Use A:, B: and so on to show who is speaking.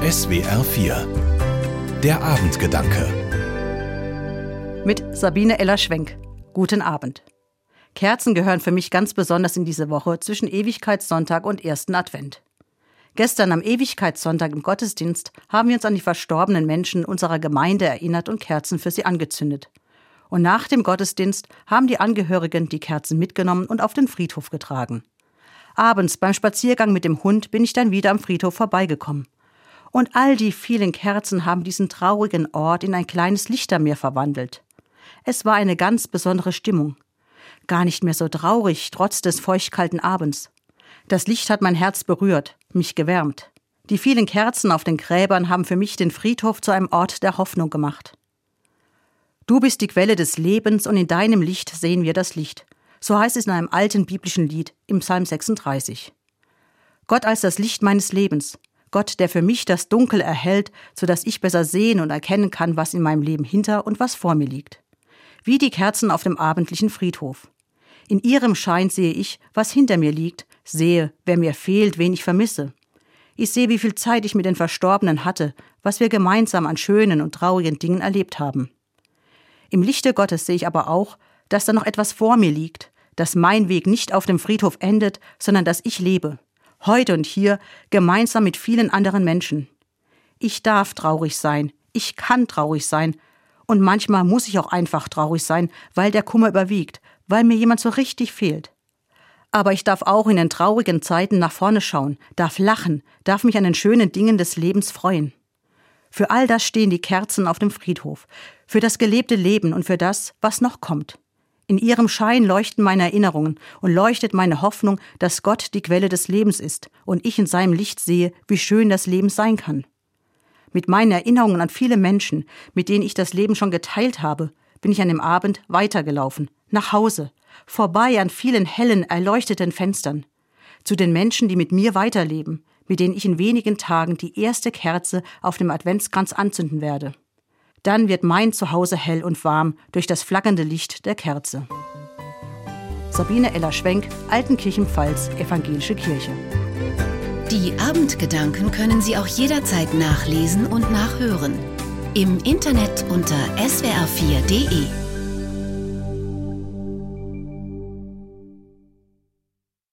A: SWR 4 Der Abendgedanke
B: Mit Sabine Eller-Schwenk. Guten Abend. Kerzen gehören für mich ganz besonders in diese Woche zwischen Ewigkeitssonntag und ersten Advent. Gestern am Ewigkeitssonntag im Gottesdienst haben wir uns an die verstorbenen Menschen unserer Gemeinde erinnert und Kerzen für sie angezündet. Und nach dem Gottesdienst haben die Angehörigen die Kerzen mitgenommen und auf den Friedhof getragen. Abends beim Spaziergang mit dem Hund bin ich dann wieder am Friedhof vorbeigekommen. Und all die vielen Kerzen haben diesen traurigen Ort in ein kleines Lichtermeer verwandelt. Es war eine ganz besondere Stimmung. Gar nicht mehr so traurig, trotz des feuchtkalten Abends. Das Licht hat mein Herz berührt, mich gewärmt. Die vielen Kerzen auf den Gräbern haben für mich den Friedhof zu einem Ort der Hoffnung gemacht. Du bist die Quelle des Lebens und in deinem Licht sehen wir das Licht. So heißt es in einem alten biblischen Lied im Psalm 36. Gott als das Licht meines Lebens, Gott, der für mich das Dunkel erhält, so dass ich besser sehen und erkennen kann, was in meinem Leben hinter und was vor mir liegt. Wie die Kerzen auf dem abendlichen Friedhof. In ihrem Schein sehe ich, was hinter mir liegt, sehe, wer mir fehlt, wen ich vermisse. Ich sehe, wie viel Zeit ich mit den Verstorbenen hatte, was wir gemeinsam an schönen und traurigen Dingen erlebt haben. Im Lichte Gottes sehe ich aber auch, dass da noch etwas vor mir liegt, dass mein Weg nicht auf dem Friedhof endet, sondern dass ich lebe, heute und hier, gemeinsam mit vielen anderen Menschen. Ich darf traurig sein, ich kann traurig sein, und manchmal muss ich auch einfach traurig sein, weil der Kummer überwiegt, weil mir jemand so richtig fehlt. Aber ich darf auch in den traurigen Zeiten nach vorne schauen, darf lachen, darf mich an den schönen Dingen des Lebens freuen. Für all das stehen die Kerzen auf dem Friedhof, für das gelebte Leben und für das, was noch kommt. In ihrem Schein leuchten meine Erinnerungen und leuchtet meine Hoffnung, dass Gott die Quelle des Lebens ist und ich in seinem Licht sehe, wie schön das Leben sein kann. Mit meinen Erinnerungen an viele Menschen, mit denen ich das Leben schon geteilt habe, bin ich an dem Abend weitergelaufen, nach Hause, vorbei an vielen hellen, erleuchteten Fenstern, zu den Menschen, die mit mir weiterleben, mit denen ich in wenigen Tagen die erste Kerze auf dem Adventskranz anzünden werde. Dann wird mein Zuhause hell und warm durch das flackernde Licht der Kerze. Sabine Eller-Schwenk, Altenkirchenpfalz, Evangelische Kirche.
C: Die Abendgedanken können Sie auch jederzeit nachlesen und nachhören. Im Internet unter swr4.de.